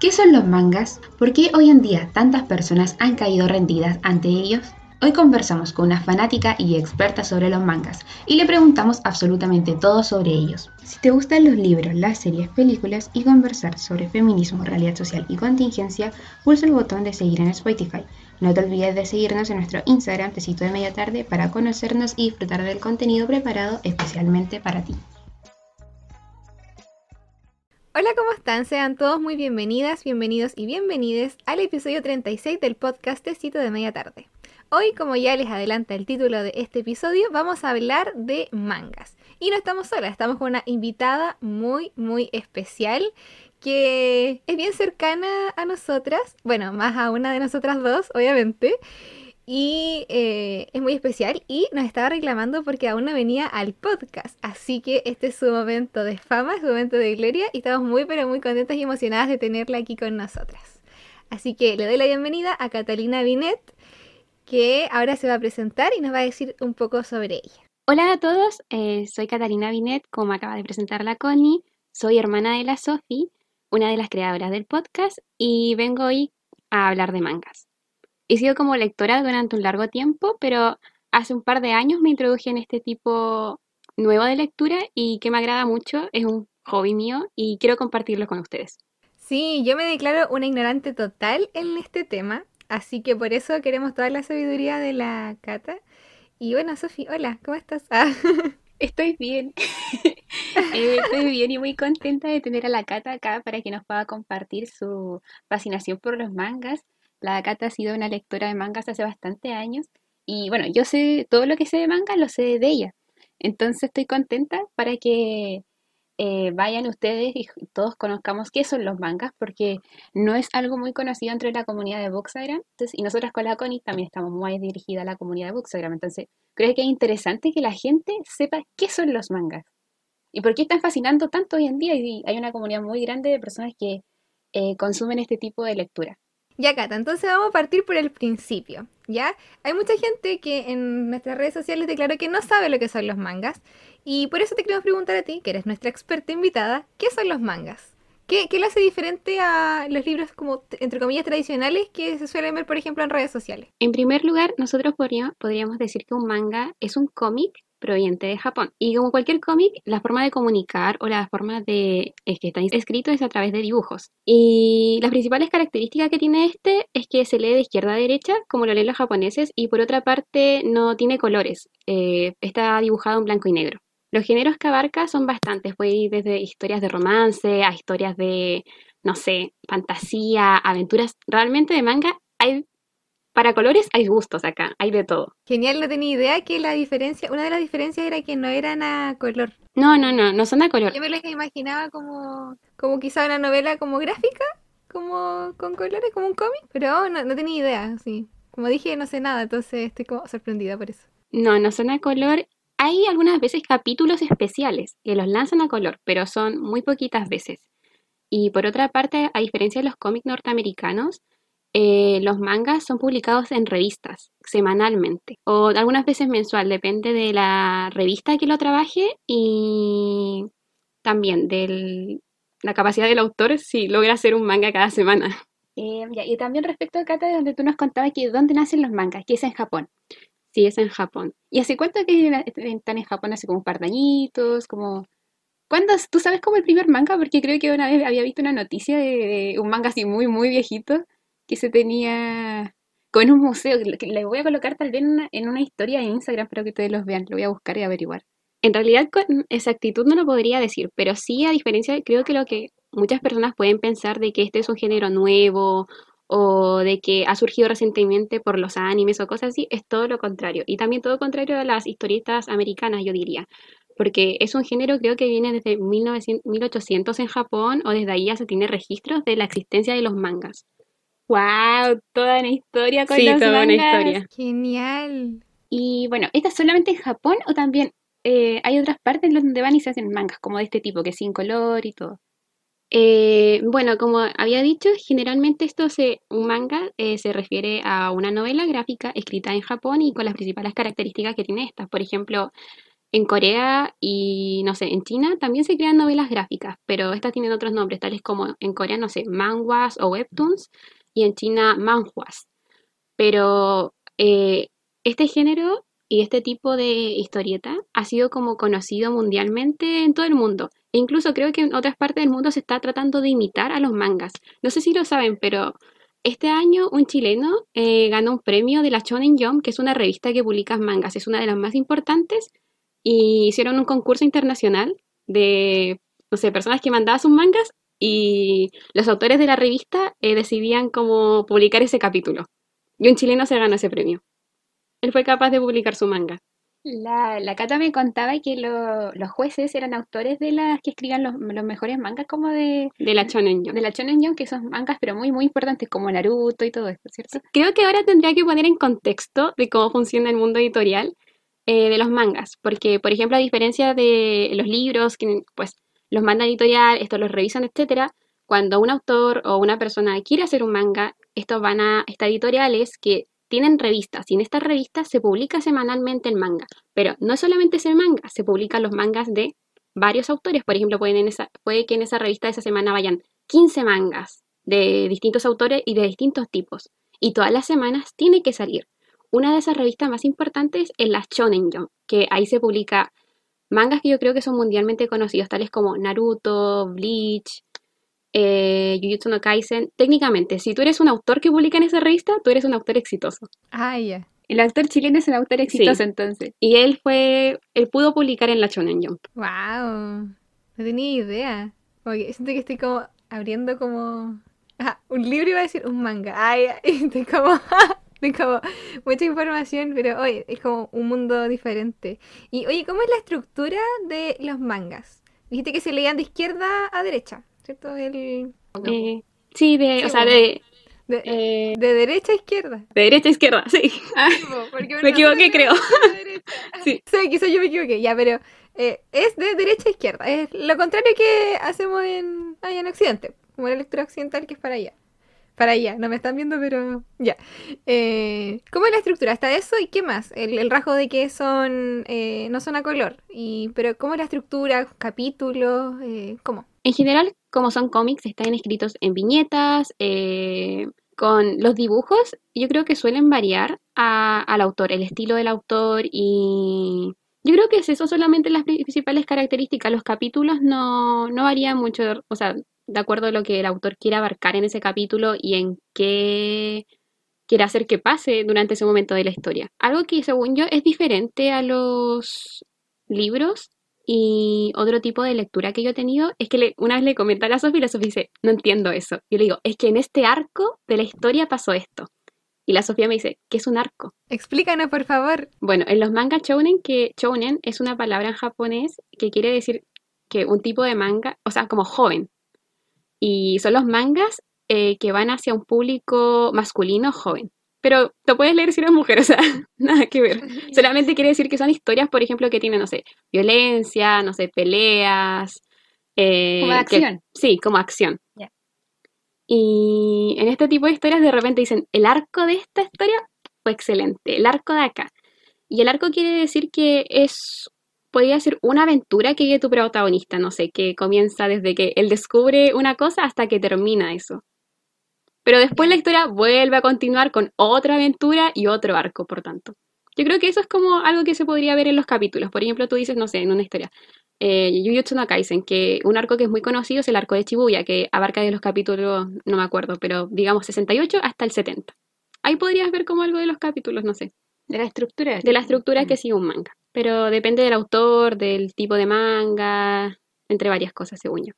¿Qué son los mangas? ¿Por qué hoy en día tantas personas han caído rendidas ante ellos? Hoy conversamos con una fanática y experta sobre los mangas y le preguntamos absolutamente todo sobre ellos. Si te gustan los libros, las series, películas y conversar sobre feminismo, realidad social y contingencia, pulsa el botón de seguir en Spotify. No te olvides de seguirnos en nuestro Instagram Tecito de Media Tarde para conocernos y disfrutar del contenido preparado especialmente para ti. Hola, ¿cómo están? Sean todos muy bienvenidas, bienvenidos y bienvenides al episodio 36 del podcast Tecito de Media Tarde. Hoy, como ya les adelanta el título de este episodio, vamos a hablar de mangas. Y no estamos solas, estamos con una invitada muy, muy especial que es bien cercana a nosotras, bueno, más a una de nosotras dos, obviamente. Y eh, es muy especial y nos estaba reclamando porque aún no venía al podcast. Así que este es su momento de fama, su momento de gloria y estamos muy pero muy contentas y emocionadas de tenerla aquí con nosotras. Así que le doy la bienvenida a Catalina Binet que ahora se va a presentar y nos va a decir un poco sobre ella. Hola a todos, eh, soy Catalina Binet, como acaba de presentar la Connie, soy hermana de la Sofi, una de las creadoras del podcast, y vengo hoy a hablar de mangas. He sido como lectora durante un largo tiempo, pero hace un par de años me introduje en este tipo nuevo de lectura y que me agrada mucho, es un hobby mío y quiero compartirlo con ustedes. Sí, yo me declaro una ignorante total en este tema. Así que por eso queremos toda la sabiduría de la Cata. Y bueno, Sofi, hola, ¿cómo estás? Ah. Estoy bien. Eh, estoy bien y muy contenta de tener a la Cata acá para que nos pueda compartir su fascinación por los mangas. La Cata ha sido una lectora de mangas hace bastante años y bueno, yo sé todo lo que sé de mangas, lo sé de ella. Entonces estoy contenta para que eh, vayan ustedes y todos conozcamos qué son los mangas, porque no es algo muy conocido entre la comunidad de Bookstagram. Y nosotras con la Connie también estamos muy dirigidas a la comunidad de Bookstagram. Entonces, creo que es interesante que la gente sepa qué son los mangas y por qué están fascinando tanto hoy en día. Y hay una comunidad muy grande de personas que eh, consumen este tipo de lectura. Ya, Cata, entonces vamos a partir por el principio, ¿ya? Hay mucha gente que en nuestras redes sociales declaró que no sabe lo que son los mangas y por eso te queremos preguntar a ti, que eres nuestra experta invitada, ¿qué son los mangas? ¿Qué, ¿Qué le hace diferente a los libros como, entre comillas, tradicionales que se suelen ver, por ejemplo, en redes sociales? En primer lugar, nosotros podríamos decir que un manga es un cómic proveniente de Japón. Y como cualquier cómic, la forma de comunicar o la forma de es que está escrito es a través de dibujos. Y las principales características que tiene este es que se lee de izquierda a derecha, como lo leen los japoneses, y por otra parte no tiene colores, eh, está dibujado en blanco y negro. Los géneros que abarca son bastantes, puede ir desde historias de romance a historias de, no sé, fantasía, aventuras. Realmente de manga hay, para colores hay gustos acá, hay de todo. Genial, no tenía idea que la diferencia, una de las diferencias era que no eran a color. No, no, no, no son a color. Yo me las imaginaba como, como quizá una novela como gráfica, como con colores, como un cómic, pero no, no tenía idea, sí. Como dije, no sé nada, entonces estoy como sorprendida por eso. No, no son a color hay algunas veces capítulos especiales que los lanzan a color, pero son muy poquitas veces. Y por otra parte, a diferencia de los cómics norteamericanos, eh, los mangas son publicados en revistas semanalmente o algunas veces mensual, depende de la revista que lo trabaje y también de la capacidad del autor si logra hacer un manga cada semana. Eh, y también respecto a Kata, donde tú nos contabas que dónde nacen los mangas, que es en Japón. Sí, es en Japón. ¿Y hace cuánto que están en Japón? Hace como un par de añitos, como... ¿Cuándo? ¿Tú sabes cómo el primer manga? Porque creo que una vez había visto una noticia de, un manga así muy, muy viejito que se tenía con un museo. Que le voy a colocar tal vez en una, en una historia de Instagram para que ustedes los vean. Lo voy a buscar y averiguar. En realidad con exactitud no lo podría decir, pero sí a diferencia, creo que lo que muchas personas pueden pensar de que este es un género nuevo o de que ha surgido recientemente por los animes o cosas así, es todo lo contrario. Y también todo contrario a las historietas americanas, yo diría. Porque es un género creo que viene desde 1900, 1800 en Japón o desde ahí ya se tiene registros de la existencia de los mangas. ¡Wow! Toda una historia con sí, toda una historia. Genial. Y bueno, ¿esta es solamente en Japón o también eh, hay otras partes donde van y se hacen mangas como de este tipo, que sin color y todo? Eh, bueno, como había dicho, generalmente esto se, un manga eh, se refiere a una novela gráfica escrita en Japón y con las principales características que tiene esta. Por ejemplo, en Corea y, no sé, en China también se crean novelas gráficas, pero estas tienen otros nombres, tales como en Corea, no sé, manhwas o webtoons, en China manhwas. Pero eh, este género y este tipo de historieta ha sido como conocido mundialmente en todo el mundo. E incluso creo que en otras partes del mundo se está tratando de imitar a los mangas. No sé si lo saben, pero este año un chileno eh, ganó un premio de la Shonen Jump, que es una revista que publica mangas, es una de las más importantes, y hicieron un concurso internacional de, no sé, personas que mandaban sus mangas y los autores de la revista eh, decidían cómo publicar ese capítulo. Y un chileno se ganó ese premio. Él fue capaz de publicar su manga. La, la Cata me contaba que lo- los jueces eran autores de las que escribían los, los mejores mangas como de, De la Shonen Jump. de la Shonen que son mangas pero muy muy importantes como Naruto y todo esto, ¿cierto? Creo que ahora tendría que poner en contexto de cómo funciona el mundo editorial eh, de los mangas, porque por ejemplo a diferencia de los libros, que pues los manda editorial, estos los revisan, etcétera, cuando un autor o una persona quiere hacer un manga, estos van a estas editoriales que tienen revistas y en estas revistas se publica semanalmente el manga, pero no solamente ese manga, se publican los mangas de varios autores, por ejemplo, pueden en esa, puede que en esa revista de esa semana vayan 15 mangas de distintos autores y de distintos tipos y todas las semanas tiene que salir. Una de esas revistas más importantes es la Shonen Jump, que ahí se publica mangas que yo creo que son mundialmente conocidos, tales como Naruto, Bleach, eh, Jujutsu no Kaisen. Técnicamente, si tú eres un autor que publica en esa revista, tú eres un autor exitoso. Ah, ya. El autor chileno es un autor exitoso Sí. entonces. Y él fue, él pudo publicar en la Shonen Jump. Wow. No tenía idea. Oye, siento que estoy como abriendo como... Ah, un libro iba a decir un manga. Ay, estoy como... Estoy como mucha información, pero oye, es como un mundo diferente. Y oye, ¿cómo es la estructura de los mangas? Dijiste que se leían de izquierda a derecha, ¿cierto? El... Eh, sí, de, Sí, o sea, bueno. de, De, eh, de derecha a izquierda. de derecha a izquierda, sí. Porque Me equivoqué, creo. de. Sí. Sí, quizás yo me equivoqué, ya, pero eh, es de derecha a izquierda. Es lo contrario que hacemos en, allá en Occidente, como la lectura occidental que es para allá. Para allá, no me están viendo, pero ya. Eh, ¿cómo es la estructura? ¿Está eso y qué más? El, el rasgo de que son, eh, no son a color. Y, pero ¿cómo es la estructura? ¿Capítulos? Eh, ¿Cómo? En general, como son cómics, están escritos en viñetas, eh, con los dibujos, yo creo que suelen variar al autor, el estilo del autor y yo creo que es eso solamente las principales características. Los capítulos no, no varían mucho, o sea, de acuerdo a lo que el autor quiera abarcar en ese capítulo y en qué quiere hacer que pase durante ese momento de la historia. Algo que según yo es diferente a los libros y otro tipo de lectura que yo he tenido es que le- una vez le comenté a la Sofía y la Sofía dice, no entiendo eso. Yo le digo, es que en este arco de la historia pasó esto. Y la Sofía me dice, ¿qué es un arco? Explícanos, por favor. Bueno, en los mangas shounen, que shounen es una palabra en japonés que quiere decir que un tipo de manga, o sea, como joven. Y son los mangas eh, que van hacia un público masculino joven. Pero lo puedes leer si eres mujer, o sea, nada que ver. Solamente quiere decir que son historias, por ejemplo, que tienen, no sé, violencia, no sé, peleas. eh, Como que- acción. sí, como acción. Y en este tipo de historias de repente dicen, el arco de esta historia fue excelente, el arco de acá. Y el arco quiere decir que es, podría ser una aventura que vive tu protagonista, no sé, que comienza desde que él descubre una cosa hasta que termina eso. Pero después la historia vuelve a continuar con otra aventura y otro arco, por tanto. Yo creo que eso es como algo que se podría ver en los capítulos. Por ejemplo, tú dices, no sé, en una historia, eh, Jujutsu no Kaisen, que un arco que es muy conocido es el arco de Shibuya, que abarca de los capítulos, no me acuerdo, pero digamos 68 hasta el 70. Ahí podrías ver como algo de los capítulos, no sé, De la estructura. de la estructura que sigue un manga. Pero depende del autor, del tipo de manga, entre varias cosas, según yo.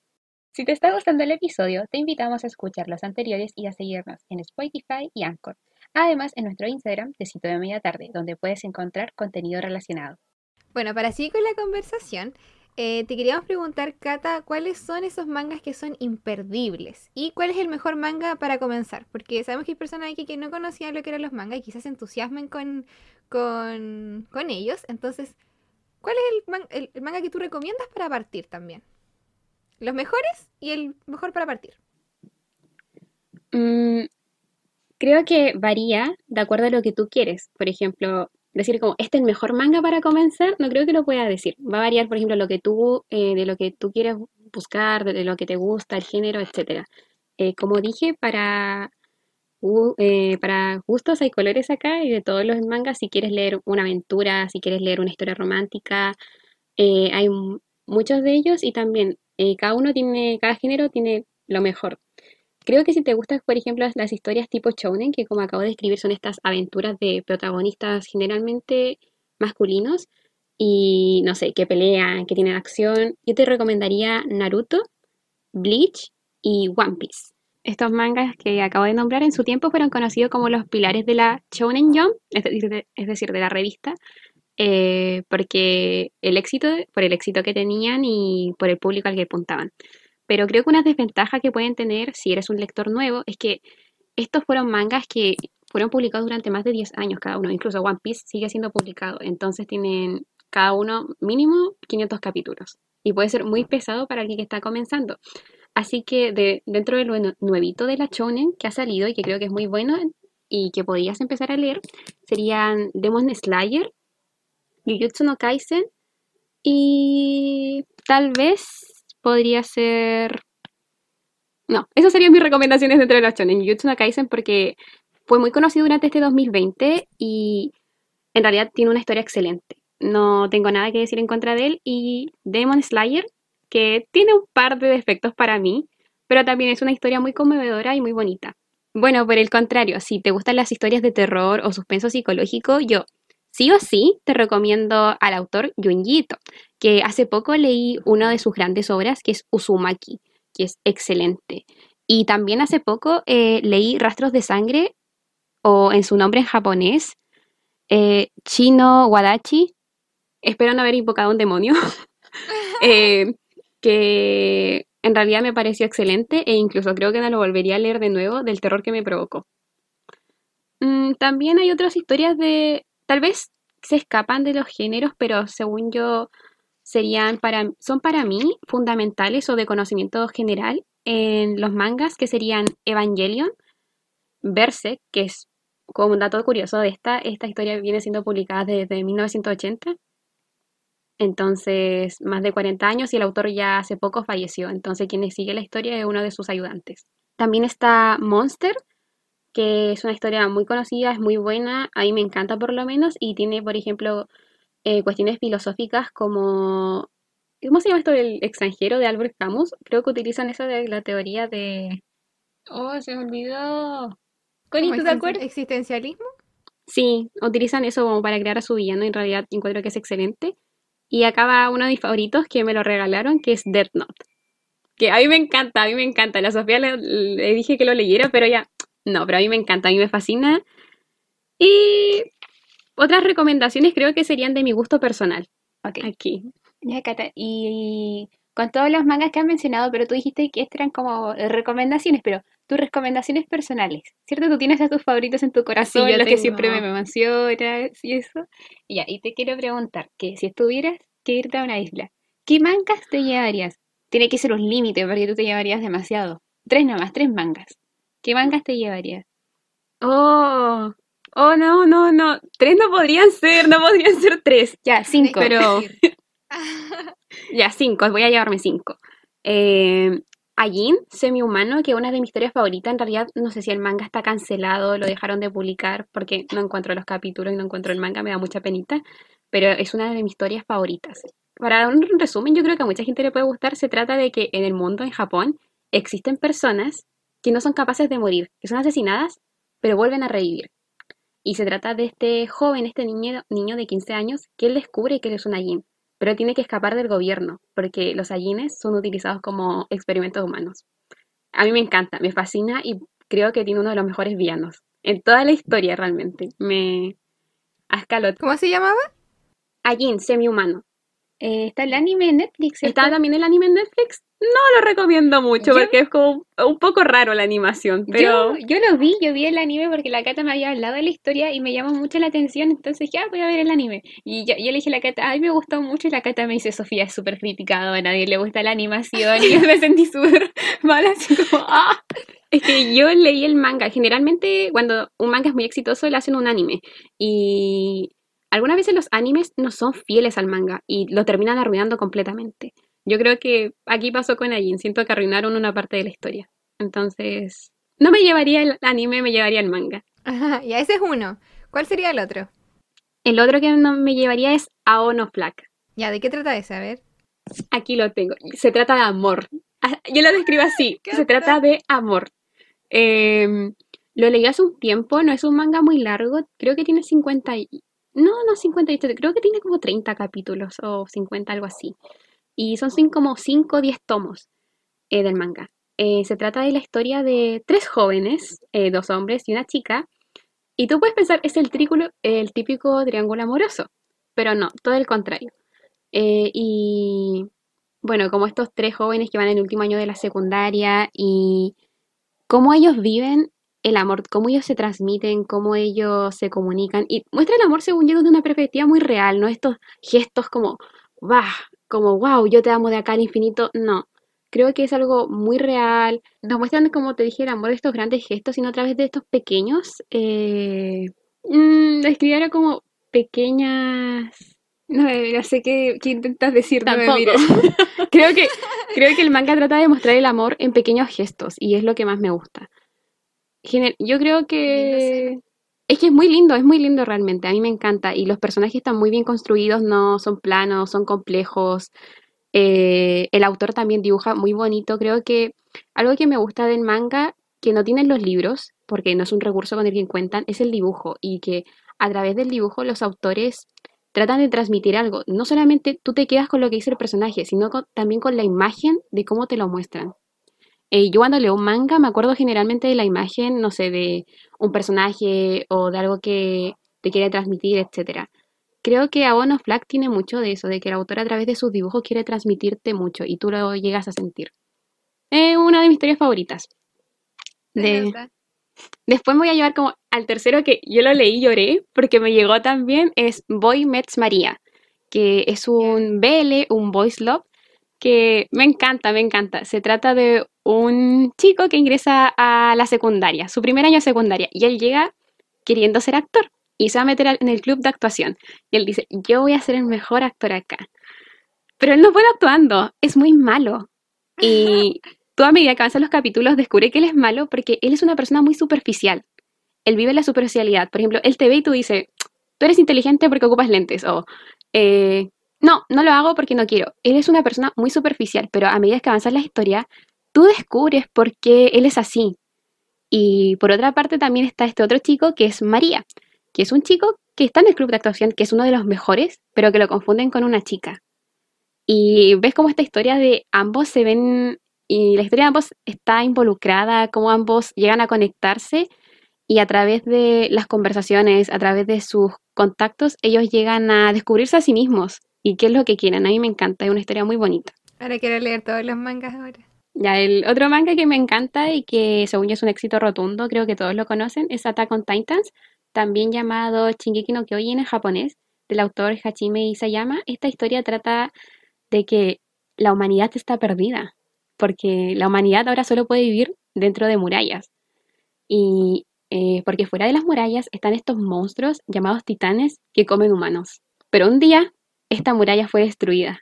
Si te está gustando el episodio, te invitamos a escuchar los anteriores y a seguirnos en Spotify y Anchor. Además, en nuestro Instagram, Tecito de Media Tarde, donde puedes encontrar contenido relacionado. Bueno, para seguir con la conversación, eh, te queríamos preguntar, Cata, ¿cuáles son esos mangas que son imperdibles? ¿Y cuál es el mejor manga para comenzar? Porque sabemos que hay personas aquí que no conocían lo que eran los mangas y quizás se entusiasmen con, con, con ellos. Entonces, ¿cuál es el, el manga que tú recomiendas para partir también? Los mejores y el mejor para partir. Mm, creo que varía de acuerdo a lo que tú quieres. Por ejemplo, decir como, este es el mejor manga para comenzar, no creo que lo pueda decir. Va a variar, por ejemplo, lo que tú, eh, de lo que tú quieres buscar, de lo que te gusta, el género, etc. Eh, como dije, para, eh, para gustos hay colores acá y de todos los mangas, si quieres leer una aventura, si quieres leer una historia romántica, hay muchos de ellos y también cada uno tiene, cada género tiene lo mejor. Creo que si te gustan, por ejemplo, las historias tipo shounen, que como acabo de describir son estas aventuras de protagonistas generalmente masculinos y no sé, que pelean, que tienen acción, yo te recomendaría Naruto, Bleach y One Piece. Estos mangas que acabo de nombrar en su tiempo fueron conocidos como los pilares de la Shonen Jump, es decir, de, la revista, eh, porque el éxito, por el éxito que tenían y por el público al que apuntaban. Pero creo que una desventaja que pueden tener si eres un lector nuevo es que estos fueron mangas que fueron publicados durante más de 10 años cada uno. Incluso One Piece sigue siendo publicado. Entonces tienen cada uno mínimo 500 capítulos. Y puede ser muy pesado para alguien que está comenzando. Así que de, dentro de lo nuevito de la Shonen que ha salido y que creo que es muy bueno y que podías empezar a leer, serían Demon Slayer, Jujutsu no Kaisen y tal vez podría ser... No, esas serían mis recomendaciones dentro de la shonen. Jujutsu no Kaisen porque fue muy conocido durante este 2020 y en realidad tiene una historia excelente. No tengo nada que decir en contra de él. Y Demon Slayer, que tiene un par de defectos para mí, pero también es una historia muy conmovedora y muy bonita. Bueno, por el contrario, si te gustan las historias de terror o suspenso psicológico, yo sí o sí te recomiendo al autor Junji que hace poco leí una de sus grandes obras, que es Uzumaki, que es excelente. Y también hace poco eh, leí Rastros de Sangre, o en su nombre en japonés, eh, Chino Wadachi, espero no haber invocado un demonio, eh, que en realidad me pareció excelente e incluso creo que no lo volvería a leer de nuevo del terror que me provocó. Mm, también hay otras historias de, tal vez se escapan de los géneros, pero según yo serían para, son para mí fundamentales o de conocimiento general en los mangas que serían Evangelion, Berserk, que es como un dato curioso de esta, esta historia viene siendo publicada desde 1980, entonces más de 40 años y el autor ya hace poco falleció, entonces quien sigue la historia es uno de sus ayudantes. También está Monster, que es una historia muy conocida, es muy buena, a mí me encanta por lo menos, y tiene, por ejemplo, eh, cuestiones filosóficas como... ¿Cómo se llama esto del extranjero de Albert Camus? Creo que utilizan eso de la teoría de... Oh, se me olvidó. ¿Con ¿te acuerdas? ¿Existencialismo? Sí, utilizan eso como para crear a su villano, en realidad encuentro que es excelente. Y acaba uno de mis favoritos que me lo regalaron, que es Death Note. Que a mí me encanta, a mí me encanta. La Sofía le, le dije que lo leyera, pero ya, no, pero a mí me encanta, a mí me fascina. Y otras recomendaciones creo que serían de mi gusto personal. Ok. Aquí. Ya, Cata, y con todos los mangas que has mencionado, pero tú dijiste que estas eran como recomendaciones, pero tus recomendaciones personales, ¿cierto? Tú tienes a tus favoritos en tu corazón, los que siempre me mencionas y eso. Y ya, y te quiero preguntar, que si estuvieras que irte a una isla, ¿qué mangas te llevarías? Tiene que ser un límite, porque tú te llevarías demasiado. Tres nomás, tres mangas. ¿Qué mangas te llevarías? Oh, oh, no, no, no. Tres no podrían ser, no podrían ser tres. Ya, cinco. Pero. ya, cinco, voy a llevarme cinco. Eh, Ajin, semi-humano, que es una de mis historias favoritas. En realidad, no sé si el manga está cancelado, lo dejaron de publicar porque no encuentro los capítulos y no encuentro el manga, me da mucha penita. Pero es una de mis historias favoritas. Para dar un resumen, yo creo que a mucha gente le puede gustar. Se trata de que en el mundo, en Japón, existen personas que no son capaces de morir, que son asesinadas, pero vuelven a revivir. Y se trata de este joven, este niño, niño de 15 años, que él descubre que él es un Ajin, pero tiene que escapar del gobierno, porque los Ajines son utilizados como experimentos humanos. A mí me encanta, me fascina y creo que tiene uno de los mejores villanos en toda la historia realmente. Me ascaló. ¿Cómo se llamaba? Ajin, semi-humano. Eh, está el anime en Netflix. ¿Está también el anime en Netflix? No lo recomiendo mucho porque es como un poco raro la animación, pero... Yo, lo vi, yo vi el anime porque la Cata me había hablado de la historia y me llamó mucho la atención, entonces ya voy a ver el anime. Y yo, le dije a la Cata, ay, me gustó mucho y la Cata me dice, Sofía es súper criticado, a nadie le gusta la animación y yo me sentí súper mal, así como, ah. Es que yo leí el manga, generalmente cuando un manga es muy exitoso le hacen un anime y algunas veces los animes no son fieles al manga y lo terminan arruinando completamente. Yo creo que aquí pasó con Ajin, siento que arruinaron una parte de la historia. Entonces, no me llevaría el anime, me llevaría el manga. Ajá, y ese es uno. ¿Cuál sería el otro? El otro que no me llevaría es Aono. Ya, ¿de qué trata ese? A ver. Aquí lo tengo. Se trata de amor. Ah, Yo lo describo así. ¿Qué Se trata de amor. Em, lo leí hace un tiempo, no es un manga muy largo. Creo que tiene 50 y... No, no 57, creo que tiene como 30 capítulos o 50, algo así. Y son como 5 o 10 tomos eh, del manga. Eh, se trata de la historia de tres jóvenes, eh, dos hombres y una chica. Y tú puedes pensar, es el, trículo, el típico triángulo amoroso. Pero no, todo el contrario. Y bueno, como estos tres jóvenes que van en el último año de la secundaria y cómo ellos viven el amor, cómo ellos se transmiten, cómo ellos se comunican y muestra el amor según yo desde una perspectiva muy real, no estos gestos como, bah, como, wow, yo te amo de acá al infinito, no. Creo que es algo muy real. Nos muestran, como te dije, el amor de estos grandes gestos, sino a través de estos pequeños. Eh, mm, describir como pequeñas. No, eh, no sé qué, qué intentas decir, no me mires. Creo que, creo que el manga trata de mostrar el amor en pequeños gestos y es lo que más me gusta. Gener- yo creo que es que es muy lindo, es muy lindo realmente, a mí me encanta y los personajes están muy bien construidos, no son planos, son complejos. Eh, el autor también dibuja muy bonito, creo que algo que me gusta del manga, que no tienen los libros, porque no es un recurso con el que cuentan, es el dibujo y que a través del dibujo los autores tratan de transmitir algo. No solamente tú te quedas con lo que dice el personaje, sino también con la imagen de cómo te lo muestran. Eh, yo cuando leo un manga me acuerdo generalmente de la imagen, no sé, de un personaje o de algo que te quiere transmitir, etcétera. Creo que Abono Flack tiene mucho de eso, de que el autor a través de sus dibujos quiere transmitirte mucho y tú lo llegas a sentir. Es una de mis historias favoritas. De-. Después me voy a llevar como al tercero que yo lo leí y lloré porque me llegó también, es Boy Meets María, que es un BL, un voice love, que me encanta, me encanta. Se trata de un chico que ingresa a la secundaria, su primer año de secundaria, y él llega queriendo ser actor y se va a meter en el club de actuación. Y él dice, yo voy a ser el mejor actor acá. Pero él no puede actuando, es muy malo. Y tú a medida que avanzan los capítulos descubre que él es malo porque él es una persona muy superficial. Él vive la superficialidad. Por ejemplo, él te ve y tú dices, tú eres inteligente porque ocupas lentes. O, eh, no, no lo hago porque no quiero. Él es una persona muy superficial, pero a medida que avanzan la historia, tú descubres por qué él es así. Y por otra parte también está este otro chico que es María, que es un chico que está en el club de actuación, que es uno de los mejores, pero que lo confunden con una chica. Y ves cómo esta historia de ambos se ven, y la historia de ambos está involucrada, cómo ambos llegan a conectarse y a través de las conversaciones, a través de sus contactos, ellos llegan a descubrirse a sí mismos y qué es lo que quieren. A mí me encanta, es una historia muy bonita. Ahora quiero leer todos los mangas ahora. Ya, el otro manga que me encanta y que según yo es un éxito rotundo, creo que todos lo conocen, es Attack on Titans, también llamado Shingeki no Kyojin en japonés, del autor Hachime Isayama. Esta historia trata de que la humanidad está perdida, porque la humanidad ahora solo puede vivir dentro de murallas. Y eh, porque fuera de las murallas están estos monstruos llamados titanes que comen humanos. Pero un día esta muralla fue destruida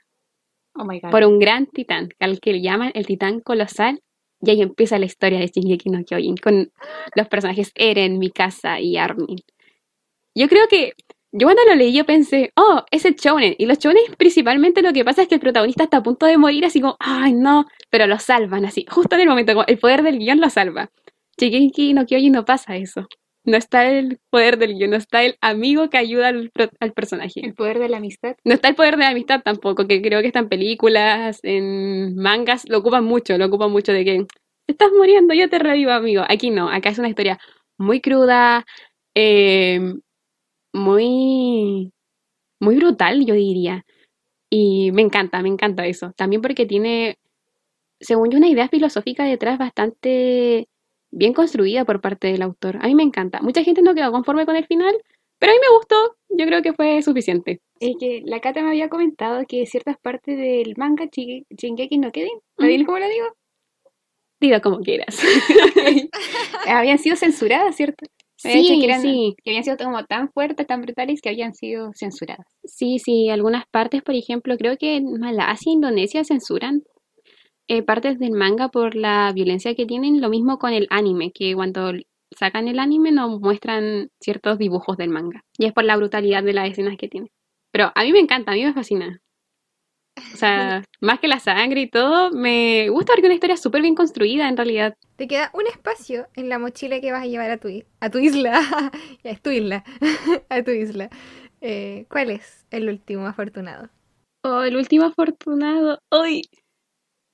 Oh por un gran titán, al que le llaman el titán colosal. Y ahí empieza la historia de Shingeki no Kyojin con los personajes Eren, Mikasa y Armin. Yo creo que yo cuando lo leí yo pensé, oh, ese shonen. Y los shonen principalmente lo que pasa es que el protagonista está a punto de morir así como, ay no, pero lo salvan así, justo en el momento, como el poder del guion lo salva. Shingeki no Kyojin no pasa eso. No está el poder del guion, no está el amigo que ayuda al, al personaje. El poder de la amistad. No está el poder de la amistad tampoco, que creo que está en películas, en mangas, lo ocupan mucho, lo ocupan mucho de que estás muriendo, yo te revivo, amigo. Aquí no, acá es una historia muy cruda, eh, muy, muy brutal, yo diría. Y me encanta, me encanta eso. También porque tiene, según yo, una idea filosófica detrás bastante bien construida por parte del autor. A mí me encanta. Mucha gente no quedó conforme con el final, pero a mí me gustó. Yo creo que fue suficiente. Es que la Cata me había comentado que ciertas partes del manga Shingeki no Kyojin, ¿está Mm. bien cómo lo digo? Diga como quieras. Habían sido censuradas, ¿cierto? Me Sí, que, eran- sí, que habían sido como tan fuertes, tan brutales que habían sido censuradas. sí, sí. Algunas partes, por ejemplo, creo que en Malasia, Indonesia censuran eh, partes del manga por la violencia que tienen. Lo mismo con el anime, que cuando sacan el anime no muestran ciertos dibujos del manga. Y es por la brutalidad de las escenas que tiene. Pero a mí me encanta, a mí me fascina. O sea, más que la sangre y todo, me gusta porque una historia súper bien construida en realidad. Te queda un espacio en la mochila que vas a llevar a tu, a tu isla. ya es tu isla. a tu isla. Eh, ¿cuál es el último afortunado? Oh, el último afortunado. Hoy.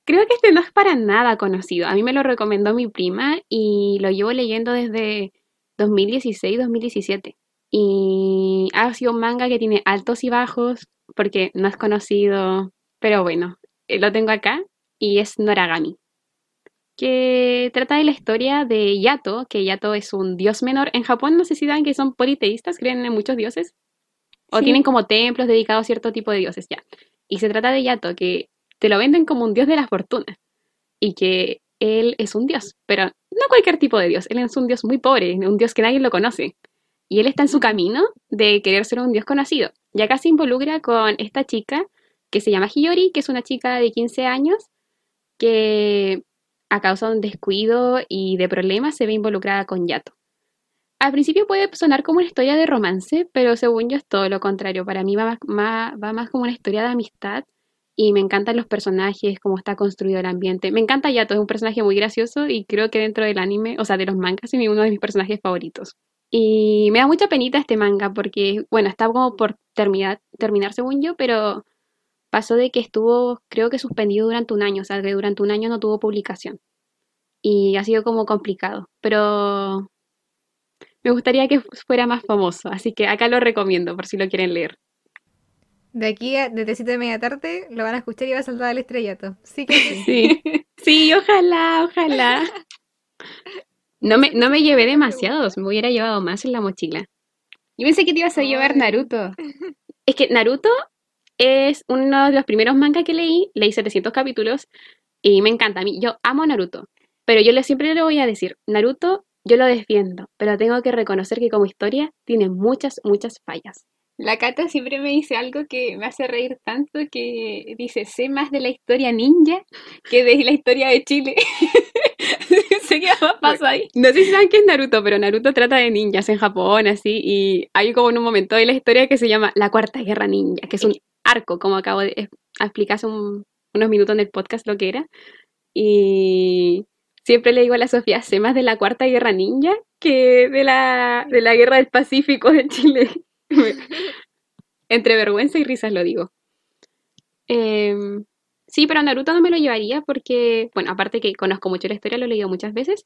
Creo que este no es para nada conocido. A mí me lo recomendó mi prima y lo llevo leyendo desde 2016-2017. Y ha sido un manga que tiene altos y bajos porque no es conocido. Pero bueno, eh, lo tengo acá y es Noragami. Que trata de la historia de Yato, que Yato es un dios menor. En Japón no sé si saben que son politeístas, creen en muchos dioses. O Sí. tienen como templos dedicados a cierto tipo de dioses, ya. Y se trata de Yato, que te lo venden como un dios de la fortuna. Y que él es un dios, pero no cualquier tipo de dios. Él es un dios muy pobre, un dios que nadie lo conoce. Y él está en su camino de querer ser un dios conocido. Y acá se involucra con esta chica que se llama Hiyori, que es una chica de 15 años que a causa de un descuido y de problemas se ve involucrada con Yato. Al principio puede sonar como una historia de romance, pero según yo es todo lo contrario. Para mí va más, va más como una historia de amistad y me encantan los personajes, cómo está construido el ambiente. Me encanta Yato, es un personaje muy gracioso y creo que dentro del anime, o sea, de los mangas, es uno de mis personajes favoritos. Y me da mucha penita este manga porque, bueno, está como por terminar, terminar según yo, pero pasó de que estuvo, creo que suspendido durante un año, o sea, que durante un año no tuvo publicación. Y ha sido como complicado, pero me gustaría que fuera más famoso, así que acá lo recomiendo por si lo quieren leer. De aquí a de tecito de media tarde lo van a escuchar y va a saltar al estrellato. Sí que sí. Sí, sí, ojalá, ojalá. No me, no me llevé demasiados, me hubiera llevado más en la mochila. Yo pensé que te ibas a llevar. Naruto. Es que Naruto es uno de los primeros mangas que leí, leí 700 capítulos y me encanta. A mí, yo amo Naruto, pero yo le, siempre le voy a decir, Naruto yo lo defiendo, pero tengo que reconocer que como historia tiene muchas, muchas fallas. La Cata siempre me dice algo que me hace reír tanto que dice, sé más de la historia ninja que de la historia de Chile. sé qué más pasa ahí. No sé si saben qué es Naruto, pero Naruto trata de ninjas en Japón, así, y hay como en un momento de la historia que se llama la Cuarta Guerra Ninja, que es un arco, como acabo de explicar hace un- unos minutos en el podcast lo que era. Y siempre le digo a la Sofía, sé más de la Cuarta Guerra Ninja que de la, de la Guerra del Pacífico de Chile. Entre vergüenza y risas lo digo. Em, sí, pero Naruto no me lo llevaría porque, bueno, aparte que conozco mucho la historia, lo he leído muchas veces,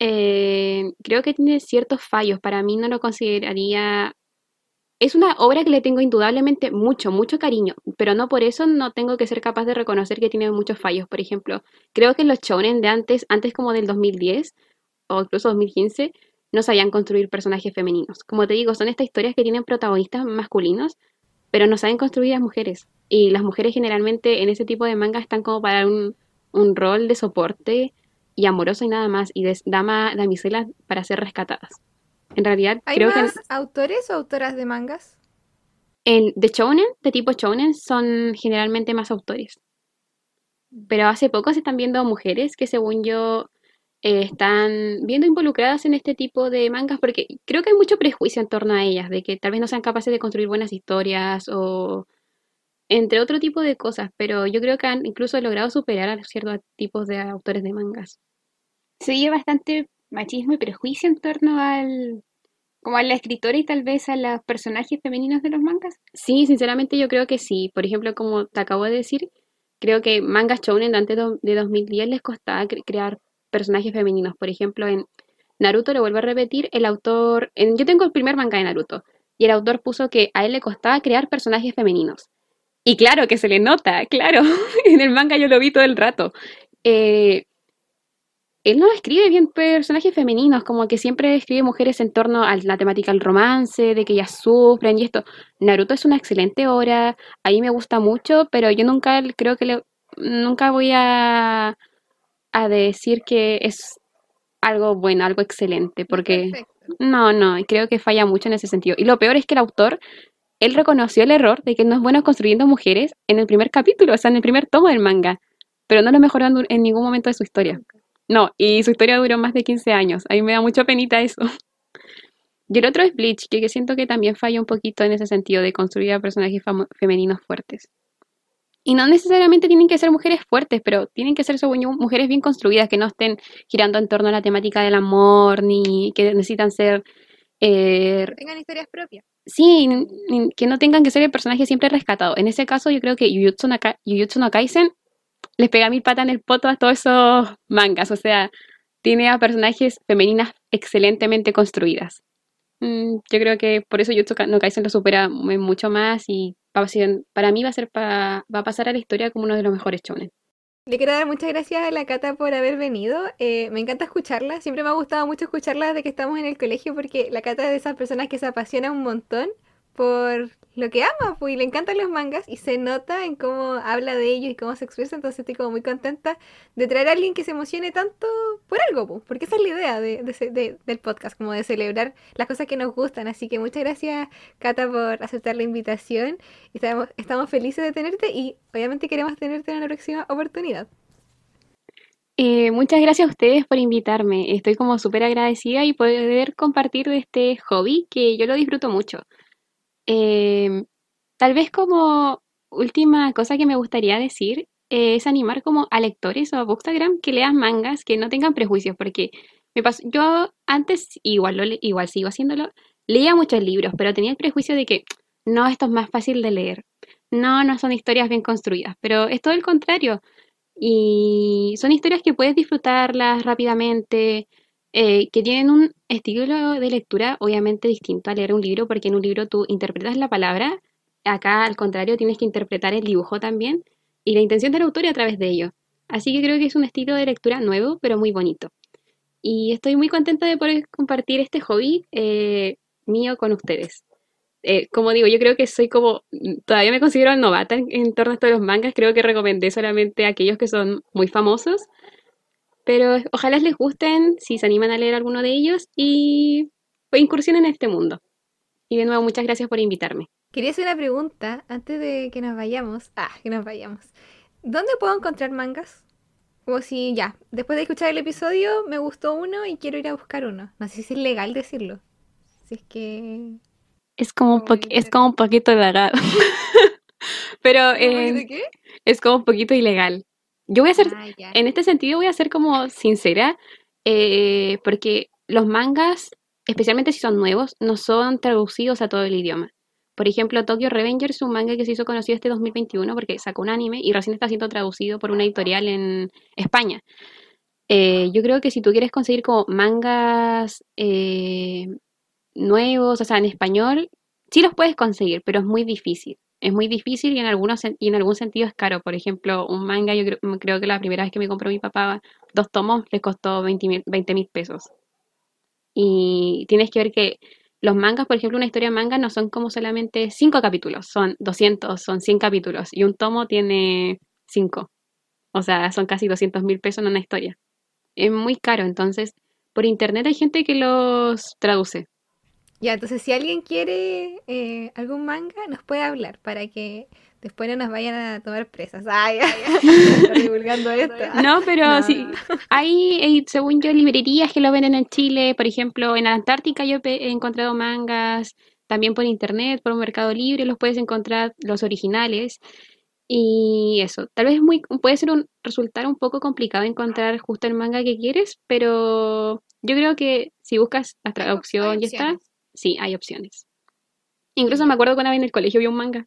eh, creo que tiene ciertos fallos. Para mí no lo consideraría... Es una obra que le tengo indudablemente mucho, mucho cariño, pero no por eso no tengo que ser capaz de reconocer que tiene muchos fallos. Por ejemplo, creo que los shonen de antes, antes como del 2010 o incluso 2015, no sabían construir personajes femeninos. Como te digo, son estas historias que tienen protagonistas masculinos, pero no saben construir a mujeres. Y las mujeres generalmente en ese tipo de manga están como para un, un rol de soporte y amoroso y nada más, y de dama, damiselas para ser rescatadas. En realidad, ¿Hay creo que más autores o autoras de mangas? en, de shounen, de tipo shounen, son generalmente más autores. Pero hace poco se están viendo mujeres que según yo eh, están viendo involucradas en este tipo de mangas porque creo que hay mucho prejuicio en torno a ellas, de que tal vez no sean capaces de construir buenas historias o entre otro tipo de cosas, pero yo creo que han incluso logrado superar a ciertos tipos de autores de mangas. Se oye bastante machismo y prejuicio en torno al... como a la escritora y tal vez a los personajes femeninos de los mangas. Sí, sinceramente yo creo que sí. Por ejemplo, como te acabo de decir, creo que mangas shounen de antes de 2010 les costaba cre- crear personajes femeninos. Por ejemplo, en Naruto, lo vuelvo a repetir, el autor, en, yo tengo el primer manga de Naruto, y el autor puso que a él le costaba crear personajes femeninos. Y claro que se le nota, claro, en el manga yo lo vi todo el rato. Eh, él no escribe bien personajes femeninos, como que siempre escribe mujeres en torno a la temática del romance, de que ellas sufren y esto. Naruto es una excelente obra, a mí me gusta mucho, pero yo nunca creo que le, nunca voy a, a decir que es algo bueno, algo excelente, porque Perfecto. No, no, creo que falla mucho en ese sentido. Y lo peor es que el autor, él reconoció el error de que no es bueno construyendo mujeres en el primer capítulo, o sea, en el primer tomo del manga, pero no lo mejoró en, ningún momento de su historia. No, y su historia duró más de 15 años. A mí me da mucha penita eso. Y el otro es Bleach, que, siento que también falla un poquito en ese sentido de construir a personajes femeninos fuertes. Y no necesariamente tienen que ser mujeres fuertes, pero tienen que ser según yo, mujeres bien construidas, que no estén girando en torno a la temática del amor, ni que necesitan ser... eh, Tengan historias propias. sí, que no tengan que ser el personaje siempre rescatado. En ese caso yo creo que Jujutsu no, Ka- Jujutsu no Kaisen les pega mil patas en el poto a todos esos mangas. O sea, tiene a personajes femeninas excelentemente construidas. Mm, yo creo que por eso Jujutsu Ka- no Kaisen lo supera mu- mucho más y va a ser- para mí va a ser va a pasar a la historia como uno de los mejores shonen. Le quiero dar muchas gracias a la Cata por haber venido. Eh, me encanta escucharla. Siempre me ha gustado mucho escucharla desde que estamos en el colegio porque la Cata es de esas personas que se apasiona un montón por lo que ama, pues, y le encantan los mangas y se nota en cómo habla de ellos y cómo se expresa. Entonces estoy como muy contenta de traer a alguien que se emocione tanto por algo, pues, porque esa es la idea de, de de- del podcast, como de celebrar las cosas que nos gustan. Así que muchas gracias, Cata, por aceptar la invitación. Estamos, estamos felices de tenerte y obviamente queremos tenerte en una próxima oportunidad. Eh, muchas gracias a ustedes por invitarme. Estoy como súper agradecida y poder compartir de este hobby que yo lo disfruto mucho. Eh, tal vez como última cosa que me gustaría decir es animar como a lectores o a Bookstagram que lean mangas que no tengan prejuicios, porque me pasó, yo antes igual lo igual sigo haciéndolo, leía muchos libros, pero tenía el prejuicio de que no, esto es más fácil de leer. No, no son historias bien construidas, pero es todo el contrario. Y son historias que puedes disfrutarlas rápidamente, eh, que tienen un estilo de lectura obviamente distinto a leer un libro, porque en un libro tú interpretas la palabra, acá al contrario tienes que interpretar el dibujo también y la intención del autor a través de ello. Así que creo que es un estilo de lectura nuevo, pero muy bonito. Y estoy muy contenta de poder compartir este hobby eh, mío con ustedes. Eh, como digo, yo creo que soy como, todavía me considero novata en, en torno a esto de los mangas, creo que recomendé solamente a aquellos que son muy famosos, pero ojalá les gusten si se animan a leer alguno de ellos y pues, incursionen en este mundo. Y de nuevo, muchas gracias por invitarme. Quería hacer una pregunta antes de que nos vayamos. Ah, que nos vayamos. ¿Dónde puedo encontrar mangas? Como si ya, después de escuchar el episodio me gustó uno y quiero ir a buscar uno. No sé si es legal decirlo. Si es que... Es como un, poqu- es como un poquito ilegal, pero ¿De eh, qué? es como un poquito ilegal. Yo voy a ser, Ah, en este sentido voy a ser como sincera, eh, porque los mangas, especialmente si son nuevos, no son traducidos a todo el idioma. Por ejemplo, Tokyo Revengers es un manga que se hizo conocido este 2021 porque sacó un anime y recién está siendo traducido por una editorial en España. Eh, yo creo que si tú quieres conseguir como mangas eh, nuevos, o sea, en español, sí los puedes conseguir, pero es muy difícil. Es muy difícil y en algunos y en algún sentido es caro. Por ejemplo, un manga, yo creo, creo que la primera vez que me compró mi papá dos tomos le costó 20 mil pesos. Y tienes que ver que los mangas, por ejemplo, una historia manga no son como solamente 5 capítulos, son 200, son 100 capítulos. Y un tomo tiene 5. O sea, son casi 200 mil pesos en una historia. Es muy caro, entonces por internet hay gente que los traduce. Ya, entonces si alguien quiere eh, algún manga, nos puede hablar para que después no nos vayan a tomar presas. Ay, ay, ay, divulgando esto. No, pero No, sí, no. hay, hay, según yo, librerías que lo venden en Chile. Por ejemplo, en la Antártica yo he encontrado mangas, también por internet, por Mercado Libre, los puedes encontrar los originales. Y eso, tal vez es muy, puede ser un, resultar un poco complicado encontrar justo el manga que quieres, pero yo creo que si buscas la traducción y está. Sí, hay opciones. Incluso me acuerdo que una vez en el colegio vi un manga.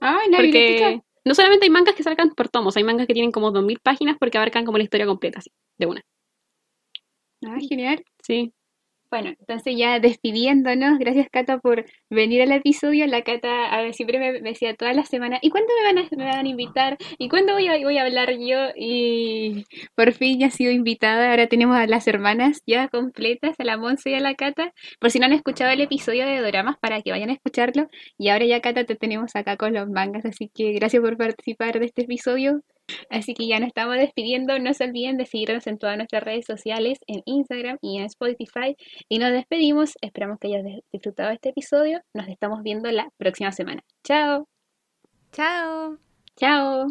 Ah, en la biblioteca. Porque no solamente hay mangas que sacan por tomos, hay mangas que tienen como 2000 páginas porque abarcan como la historia completa, así, de una. Ah, genial. Sí. Bueno, entonces ya despidiéndonos, gracias Cata por venir al episodio. La Cata a ver, siempre me, decía todas las semanas, ¿y cuándo me van a, invitar? ¿Y cuándo voy a, voy a hablar yo? Y por fin ya he sido invitada. Ahora tenemos a las hermanas ya completas, a la Monse y a la Cata. Por si no han escuchado el episodio de Doramas, para que vayan a escucharlo. Y ahora ya Cata te tenemos acá con los mangas, así que gracias por participar de este episodio. Así que ya nos estamos despidiendo. No se olviden de seguirnos en todas nuestras redes sociales, en Instagram y en Spotify. Y nos despedimos. Esperamos que hayas disfrutado este episodio. Nos estamos viendo la próxima semana. Chao. Chao. Chao.